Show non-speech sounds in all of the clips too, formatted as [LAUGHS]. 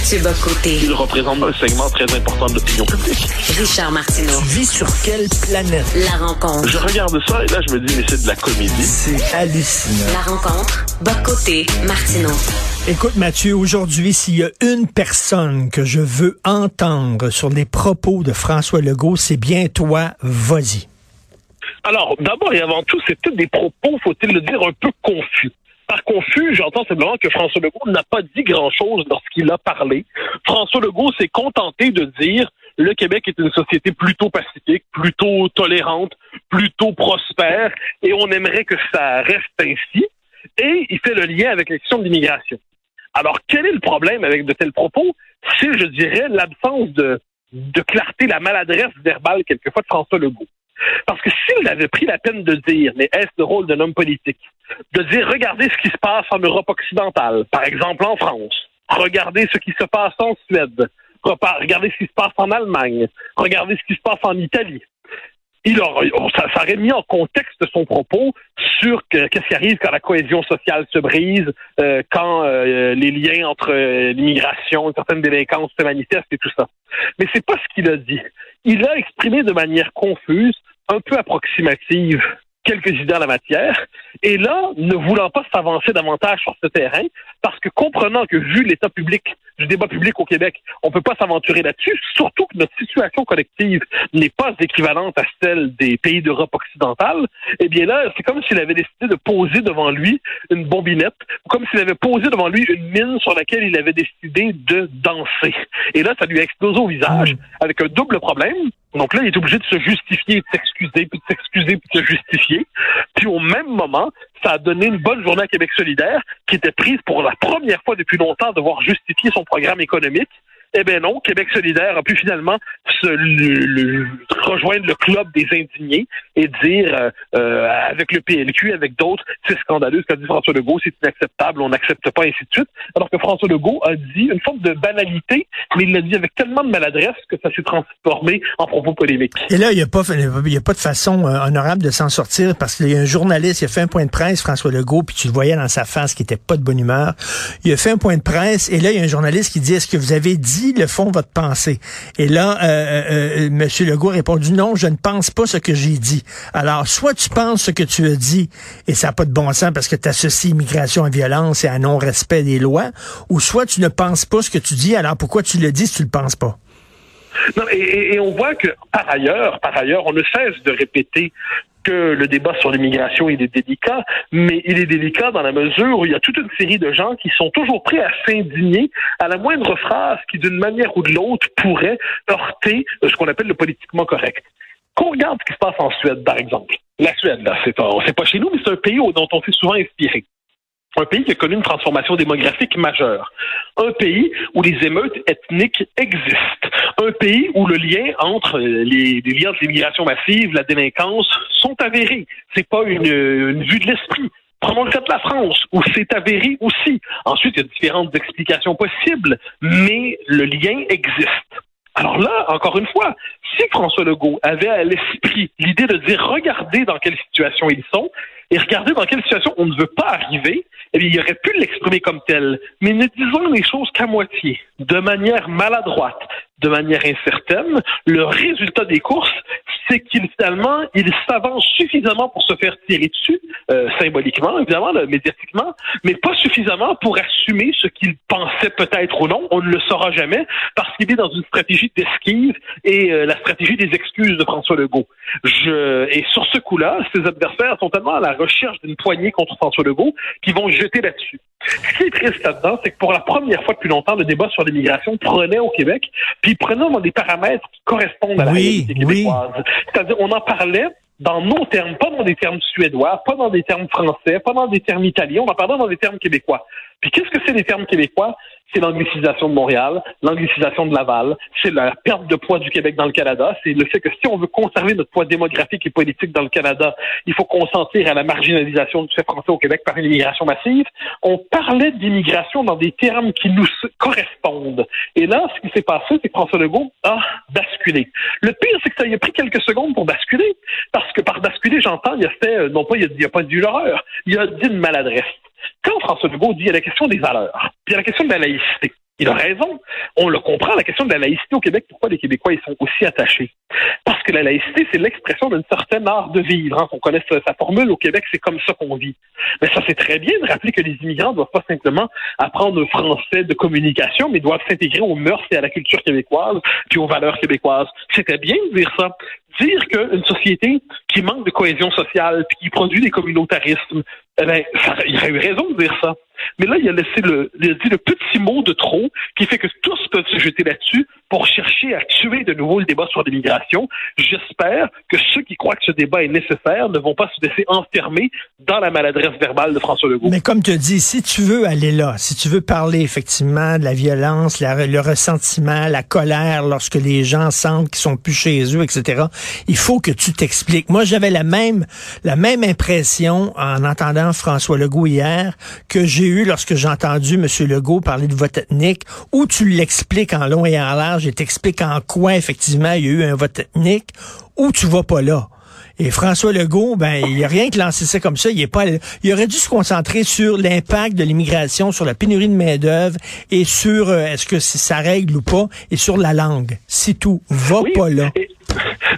Mathieu Bocoté. Il représente un segment très important de l'opinion publique. Richard Martineau. Tu vis sur quelle planète? La rencontre. Je regarde ça et là, je me dis, mais c'est de la comédie. C'est hallucinant. La rencontre. Bocoté. Martineau. Écoute, Mathieu, aujourd'hui, s'il y a une personne que je veux entendre sur les propos de François Legault, c'est bien toi. Vas-y. Alors, d'abord et avant tout, c'est peut-être des propos, faut-il le dire, un peu confus. Par confus, j'entends simplement que François Legault n'a pas dit grand-chose lorsqu'il a parlé. François Legault s'est contenté de dire le Québec est une société plutôt pacifique, plutôt tolérante, plutôt prospère, et on aimerait que ça reste ainsi. Et il fait le lien avec la question de l'immigration. Alors, quel est le problème avec de tels propos? C'est, je dirais, l'absence de, de clarté, la maladresse verbale quelquefois de François Legault. Parce que s'il avait pris la peine de dire, mais est-ce le rôle d'un homme politique, de dire, regardez ce qui se passe en Europe occidentale, par exemple en France, regardez ce qui se passe en Suède, regardez ce qui se passe en Allemagne, regardez ce qui se passe en Italie. Il aurait, ça, aurait mis en contexte son propos sur qu'est-ce qui arrive quand la cohésion sociale se brise, euh, quand euh, les liens entre euh, l'immigration, une certaine délinquance se manifestent et tout ça. Mais c'est pas ce qu'il a dit. Il a exprimé de manière confuse, un peu approximative, quelques idées en la matière, et là, ne voulant pas s'avancer davantage sur ce terrain, parce que comprenant que vu l'état public du débat public au Québec, on ne peut pas s'aventurer là-dessus, surtout que notre situation collective n'est pas équivalente à celle des pays d'Europe occidentale, eh bien là, c'est comme s'il avait décidé de poser devant lui une bombinette, ou comme s'il avait posé devant lui une mine sur laquelle il avait décidé de danser. Et là, ça lui a explosé au visage, avec un double problème. Donc là, il est obligé de se justifier, de s'excuser, puis de s'excuser, puis de se justifier. Puis au même moment, ça a donné une bonne journée à Québec solidaire, qui était prise pour la première fois depuis longtemps de devoir justifier son programme économique. Eh bien non, Québec solidaire a pu finalement se le, rejoindre le club des indignés et dire euh, euh, avec le PLQ, avec d'autres, c'est scandaleux ce qu'a dit François Legault, c'est inacceptable, on n'accepte pas, ainsi de suite. Alors que François Legault a dit une forme de banalité, mais il l'a dit avec tellement de maladresse que ça s'est transformé en propos polémiques. Et là, il n'y a, pas, y a pas de façon euh, honorable de s'en sortir parce qu'il y a un journaliste, il a fait un point de presse, François Legault, puis tu le voyais dans sa face qui était pas de bonne humeur. Il a fait un point de presse et là, il y a un journaliste qui dit, est-ce que vous avez dit le fond votre pensée. Et là, euh, euh, M. Legault a répondu non, je ne pense pas ce que j'ai dit. Alors, soit tu penses ce que tu as dit et ça n'a pas de bon sens parce que tu associes immigration à violence et à non-respect des lois, ou soit tu ne penses pas ce que tu dis, alors pourquoi tu le dis si tu le penses pas? Non, et, et, on voit que par ailleurs, par ailleurs, on ne cesse de répéter que le débat sur l'immigration il est délicat, mais il est délicat dans la mesure où il y a toute une série de gens qui sont toujours prêts à s'indigner à la moindre phrase qui, d'une manière ou de l'autre, pourrait heurter ce qu'on appelle le politiquement correct. Qu'on regarde ce qui se passe en Suède, par exemple. La Suède, là, c'est pas, chez nous, mais c'est un pays dont on s'est souvent inspiré. Un pays qui a connu une transformation démographique majeure. Un pays où les émeutes ethniques existent. Un pays où le lien entre les, les liens de l'immigration massive, la délinquance, sont avérés. C'est pas une, une vue de l'esprit. Prenons le cas de la France, où c'est avéré aussi. Ensuite, il y a différentes explications possibles, mais le lien existe. Alors là, encore une fois, si François Legault avait à l'esprit l'idée de dire regardez dans quelle situation ils sont et regardez dans quelle situation on ne veut pas arriver, eh bien, il aurait pu l'exprimer comme tel. Mais ne disons les choses qu'à moitié, de manière maladroite, de manière incertaine. Le résultat des courses, c'est qu'il finalement, il s'avance suffisamment pour se faire tirer dessus, euh, symboliquement, évidemment, là, médiatiquement, mais pas suffisamment pour assumer ce qu'il pensait peut-être ou non. On ne le saura jamais parce qu'il est dans une stratégie d'esquive et euh, la stratégie des excuses de François Legault. Je, et sur ce coup-là, ses adversaires sont tellement à la recherche d'une poignée contre François Legault qu'ils vont jeter là-dessus. Ce qui est triste là-dedans, c'est que pour la première fois depuis longtemps, le débat sur l'immigration prenait au Québec, puis prenait dans des paramètres qui correspondent à la réalité québécoise. C'est-à-dire, on en parlait dans nos termes, pas dans des termes suédois, pas dans des termes français, pas dans des termes italiens, on en parlait dans des termes québécois. Puis qu'est-ce que c'est les termes québécois? C'est l'anglicisation de Montréal, l'anglicisation de Laval, c'est la perte de poids du Québec dans le Canada, c'est le fait que si on veut conserver notre poids démographique et politique dans le Canada, il faut consentir à la marginalisation du fait français au Québec par une immigration massive. On parlait d'immigration dans des termes qui nous correspondent. Et là, ce qui s'est passé, c'est que François Legault a basculé. Le pire, c'est que ça a pris quelques secondes pour basculer, parce que par basculer, j'entends, il a fait, euh, non pas, il a, a pas il a dit une maladresse. Quand François Legault dit, il y a la question des valeurs, puis il y la question de la laïcité. Il a raison. On le comprend, la question de la laïcité au Québec, pourquoi les Québécois ils sont aussi attachés? Parce que la laïcité, c'est l'expression d'une certaine art de vivre. Hein. On connaît sa, formule au Québec, c'est comme ça qu'on vit. Mais ça, c'est très bien de rappeler que les immigrants ne doivent pas simplement apprendre le français de communication, mais doivent s'intégrer aux mœurs et à la culture québécoise, puis aux valeurs québécoises. C'était bien de dire ça dire qu'une société qui manque de cohésion sociale, puis qui produit des communautarismes, eh ben, il aurait eu raison de dire ça. Mais là, il a laissé le, il a dit le petit mot de trop qui fait que tous peuvent se jeter là-dessus pour chercher à tuer de nouveau le débat sur l'immigration. J'espère que ceux qui croient que ce débat est nécessaire ne vont pas se laisser enfermer dans la maladresse verbale de François Legault. Mais comme tu dis, si tu veux aller là, si tu veux parler effectivement de la violence, le ressentiment, la colère lorsque les gens sentent qu'ils sont plus chez eux, etc., il faut que tu t'expliques. Moi, j'avais la même, la même impression en entendant François Legault hier que j'ai eu lorsque j'ai entendu M. Legault parler de vote ethnique, où tu l'expliques en long et en large et t'expliques en quoi, effectivement, il y a eu un vote ethnique, ou tu vas pas là. Et François Legault, ben, il n'y a rien que lancé ça comme ça. Il est pas, il aurait dû se concentrer sur l'impact de l'immigration, sur la pénurie de main d'œuvre et sur euh, est-ce que ça règle ou pas, et sur la langue. C'est tout. Va pas là.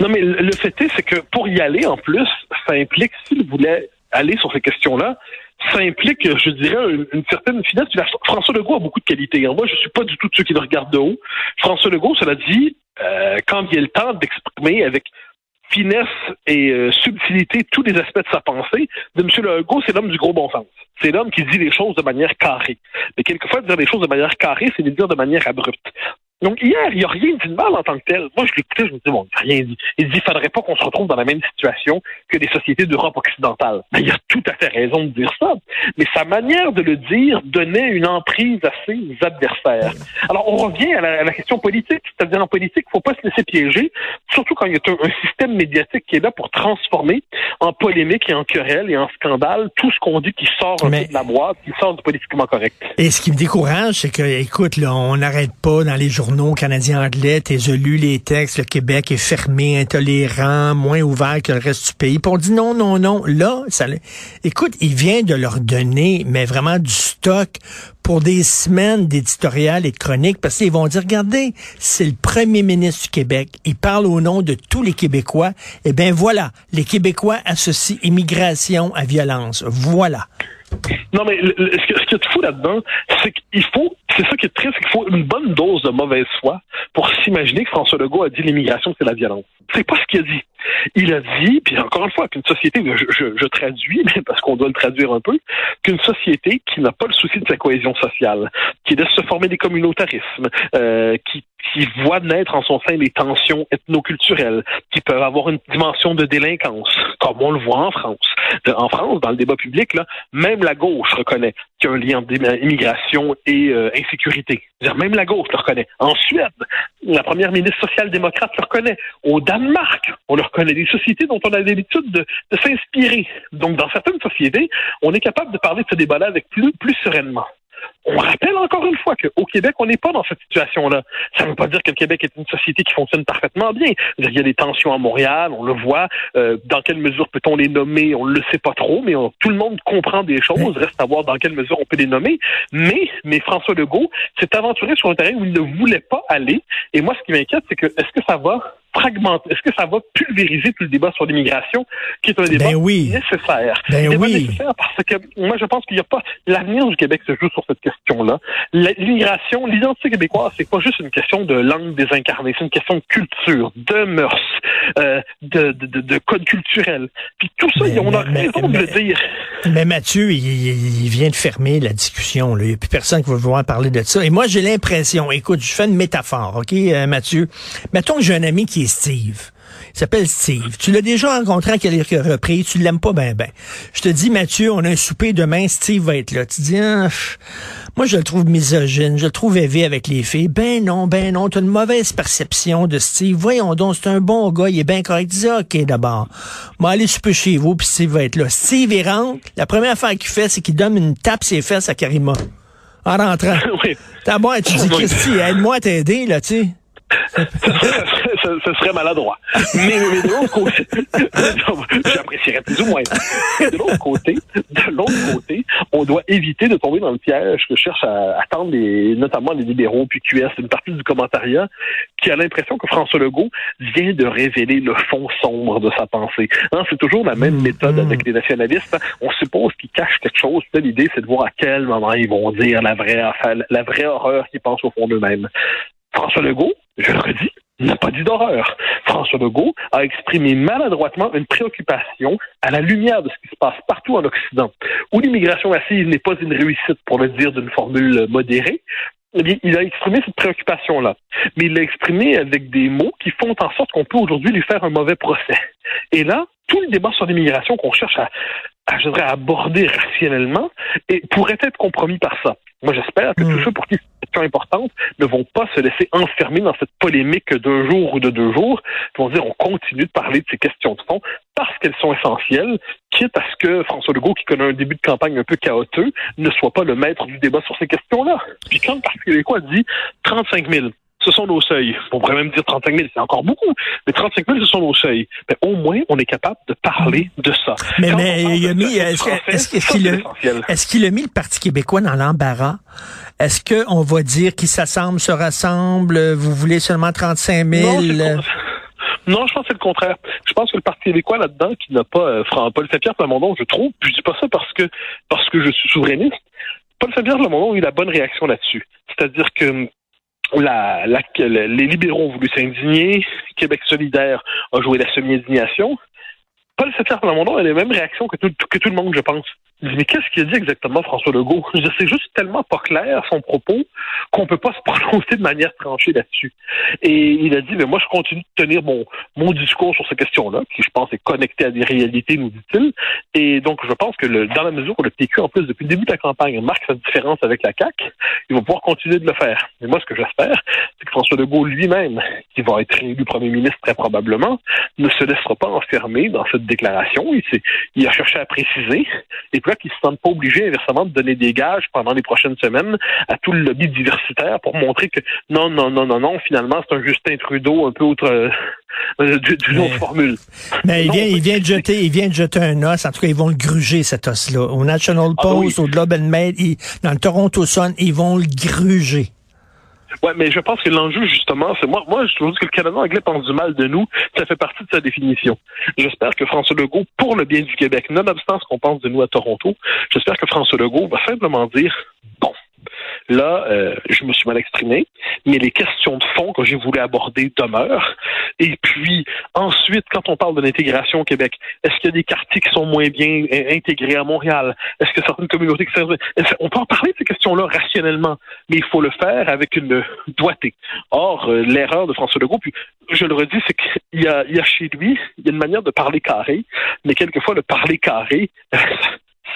non, mais le fait est, c'est que pour y aller, en plus, ça implique s'il voulait aller sur ces questions-là, ça implique, je dirais, une, certaine finesse. François Legault a beaucoup de qualités. Moi, je suis pas du tout de ceux qui le regardent de haut. François Legault, cela dit, euh, quand a le temps d'exprimer avec finesse et euh, subtilité tous les aspects de sa pensée, de M. Legault, c'est l'homme du gros bon sens. C'est l'homme qui dit les choses de manière carrée. Mais quelquefois, dire les choses de manière carrée, c'est les dire de manière abrupte. Donc hier, il n'y a rien dit de mal en tant que tel. Moi, je l'écoutais, je me disais, bon, il n'y a rien dit. Il dit, il faudrait pas qu'on se retrouve dans la même situation que les sociétés d'Europe occidentale. Ben, il a tout à fait raison de dire ça. Mais sa manière de le dire donnait une emprise à ses adversaires. Alors, on revient à la, question politique. C'est-à-dire, en politique, il ne faut pas se laisser piéger, surtout quand il y a un, système médiatique qui est là pour transformer en polémique et en querelle et en scandale tout ce qu'on dit qui sort un peu de la boîte, qui sort du politiquement correct. Et ce qui me décourage, c'est que, écoute, là, on n'arrête pas dans les journaux journaux canadiens anglais, t'es lu les textes, le Québec est fermé, intolérant, moins ouvert que le reste du pays. Puis on dit non, non, non. Là, ça, écoute, il vient de leur donner, mais vraiment du stock pour des semaines d'éditorial et de chroniques, parce qu'ils vont dire, regardez, c'est le premier ministre du Québec. Il parle au nom de tous les Québécois. Eh bien voilà, les Québécois associent immigration à violence. Voilà. Non, mais ce, qui est fou là-dedans, c'est qu'il faut, c'est ça qui est triste, c'est qu'il faut une bonne dose de mauvaise foi pour s'imaginer que François Legault a dit l'immigration, c'est la violence. C'est pas ce qu'il a dit. Il a dit, puis encore une fois, qu'une société, je, traduis, [LAUGHS] parce qu'on doit le traduire un peu, qu'une société qui n'a pas le souci de sa cohésion sociale, qui laisse se former des communautarismes, euh, qui, qui voit naître en son sein des tensions ethnoculturelles, qui peuvent avoir une dimension de délinquance, comme on le voit en France. En France, dans le débat public, là, même la gauche reconnaît qu'il y a un lien entre immigration et euh, insécurité. Même la gauche le reconnaît. En Suède, la première ministre social-démocrate le reconnaît. Au Danemark, on le reconnaît. Des sociétés dont on a l'habitude de, s'inspirer. Donc, dans certaines sociétés, on est capable de parler de ce débat-là avec plus, plus sereinement. On rappelle encore une fois qu'au Québec, on n'est pas dans cette situation-là. Ça ne veut pas dire que le Québec est une société qui fonctionne parfaitement bien. Il y a des tensions à Montréal, on le voit. Euh, dans quelle mesure peut-on les nommer On ne le sait pas trop, mais tout le monde comprend des choses. Reste à voir dans quelle mesure on peut les nommer. Mais, mais François Legault s'est aventuré sur un terrain où il ne voulait pas aller. Et moi, ce qui m'inquiète, c'est que est-ce que ça va fragmenter, est-ce que ça va pulvériser tout le débat sur l'immigration, qui est un débat ben oui. nécessaire? Ben débat oui. nécessaire parce que moi, je pense qu'il n'y a pas l'avenir du Québec se joue sur cette question-là. L'immigration, l'identité québécoise, c'est pas juste une question de langue désincarnée, c'est une question de culture, de mœurs, euh, de, de, de, code culturel. Puis tout ça, on a raison de le dire. Mais Mathieu, il, vient de fermer la discussion. Il n'y a plus personne qui va vouloir parler de ça. Et moi, j'ai l'impression, écoute, je fais une métaphore, OK, euh, Mathieu? Mettons que j'ai un ami qui est Steve. Il s'appelle Steve. Tu l'as déjà rencontré à quelques reprises. Tu l'aimes pas ben ben. Je te dis, Mathieu, on a un souper demain. Steve va être là. Tu dis, ah, moi, je le trouve misogyne. Je le trouve élevé avec les filles. Ben non, ben non. Tu as une mauvaise perception de Steve. Voyons donc, c'est un bon gars. Il est bien correct. Dis, OK, d'abord. Moi, aller souper chez vous, puis Steve va être là. Steve, il rentre. La première affaire qu'il fait, c'est qu'il donne une tape ses fesses à Karima. En rentrant. [LAUGHS] oui. T'as bon, tu dis, [LAUGHS] Christy, aide-moi à t'aider, là, tu sais. [LAUGHS] ce, serait maladroit. Mais, de l'autre côté, [LAUGHS] j'apprécierais plus ou moins. De l'autre côté, de l'autre côté, on doit éviter de tomber dans le piège que cherche à attendre les, notamment les libéraux puis QS, une partie du commentariat qui a l'impression que François Legault vient de révéler le fond sombre de sa pensée. Hein, c'est toujours la même mmh, méthode avec les nationalistes. On suppose qu'ils cachent quelque chose. L'idée, c'est de voir à quel moment ils vont dire la vraie, la vraie horreur qu'ils pensent au fond d'eux-mêmes. François Legault, je le redis, n'a pas dit d'horreur. François Legault a exprimé maladroitement une préoccupation à la lumière de ce qui se passe partout en Occident, où l'immigration massive n'est pas une réussite, pour le dire d'une formule modérée. Eh il a exprimé cette préoccupation-là. Mais il l'a exprimé avec des mots qui font en sorte qu'on peut aujourd'hui lui faire un mauvais procès. Et là, tout le débat sur l'immigration qu'on cherche à, à, je dirais, aborder rationnellement et pourrait être compromis par ça. Moi, j'espère que tous mm. ceux pour qui question importante ne vont pas se laisser enfermer dans cette polémique d'un jour ou de deux jours. Ils vont dire on continue de parler de ces questions de fond parce qu'elles sont essentielles, quitte à ce que François Legault, qui connaît un début de campagne un peu chaotique, ne soit pas le maître du débat sur ces questions-là. Puis quand le Parti québécois dit 35 000, ce sont nos seuils. On pourrait même dire 35 000, c'est encore beaucoup, mais 35 000, ce sont nos seuils. Mais au moins, on est capable de parler de ça. Mais, mais il a mis, est-ce qu'il a mis le Parti québécois dans l'embarras? Est-ce qu'on va dire qui s'assemble se rassemble, vous voulez seulement 35 000? Non, je pense que c'est le contraire. Je pense que le Parti québécois là-dedans, qui n'a pas euh, Paul Saint-Pierre Plamondon, je trouve, puis je dis pas ça parce que parce que je suis souverainiste. Paul Saint-Pierre Plamondon a eu la bonne réaction là-dessus. C'est-à-dire que la, la, les libéraux ont voulu s'indigner, Québec solidaire a joué la semi-indignation. Paul Saint-Pierre Plamondon a les mêmes réactions que tout, que tout le monde, je pense mais qu'est-ce qu'il a dit exactement, François Legault? C'est juste tellement pas clair son propos qu'on peut pas se [LAUGHS] prononcer de manière tranchée là-dessus. Et il a dit, mais moi, je continue de tenir mon, mon discours sur ces questions-là, qui, je pense, est connecté à des réalités, nous dit-il. Et donc, je pense que le, dans la mesure où le PQ, en plus, depuis le début de la campagne, marque sa différence avec la CAQ, il va pouvoir continuer de le faire. Et moi, ce que j'espère, c'est que François Legault lui-même, qui va être élu premier ministre très probablement, ne se laissera pas enfermer dans cette déclaration. Il, il a cherché à préciser. Qui ne se sentent pas obligés, inversement, de donner des gages pendant les prochaines semaines à tout le lobby diversitaire pour montrer que non, non, non, non, non, finalement, c'est un Justin Trudeau un peu autre, euh, [LAUGHS] d'une autre formule. Mais il vient, il vient de jeter, il vient de jeter un os. En tout cas, ils vont le gruger, cet os-là. Au National ah, Post, au Globe and Mail, dans le Toronto Sun, ils vont le gruger. Ouais, mais je pense que l'enjeu, justement, c'est moi, moi, je trouve que le Canada anglais pense du mal de nous. Ça fait partie de sa définition. J'espère que François Legault, pour le bien du Québec, nonobstant ce qu'on pense de nous à Toronto, j'espère que François Legault va simplement dire, bon, Là, euh, je me suis mal exprimé, mais les questions de fond que j'ai voulu aborder demeurent. Et puis, ensuite, quand on parle de l'intégration au Québec, est-ce qu'il y a des quartiers qui sont moins bien intégrés à Montréal? Est-ce que certaines communautés. On peut en parler de ces questions-là rationnellement, mais il faut le faire avec une doigté. Or, euh, l'erreur de François Legault, puis je le redis, c'est qu'il y y a chez lui, il y a une manière de parler carré, mais quelquefois, le parler carré, [LAUGHS]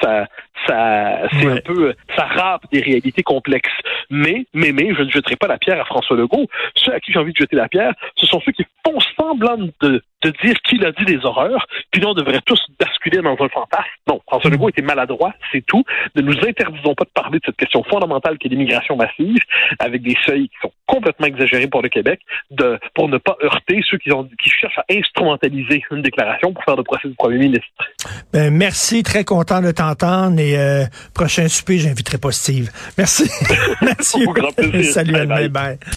ça, ça, c'est un peu, ça rappe des réalités complexes. Mais, mais, mais, je ne jetterai pas la pierre à François Legault. Ceux à qui j'ai envie de jeter la pierre, ce sont ceux qui font semblant de, de dire qu'il a dit des horreurs, puis on devrait tous basculer dans un fantasme. Non, François Legault était maladroit, c'est tout. Ne nous interdisons pas de parler de cette question fondamentale qui est l'immigration massive, avec des seuils qui sont complètement exagérés pour le Québec, de, pour ne pas heurter ceux qui, ont, qui cherchent à instrumentaliser une déclaration pour faire le procès du premier ministre. Ben, merci, très content de t'entendre et euh, prochain souper, j'inviterai pas Steve. Merci. [LAUGHS] merci. Salut, bye. bye.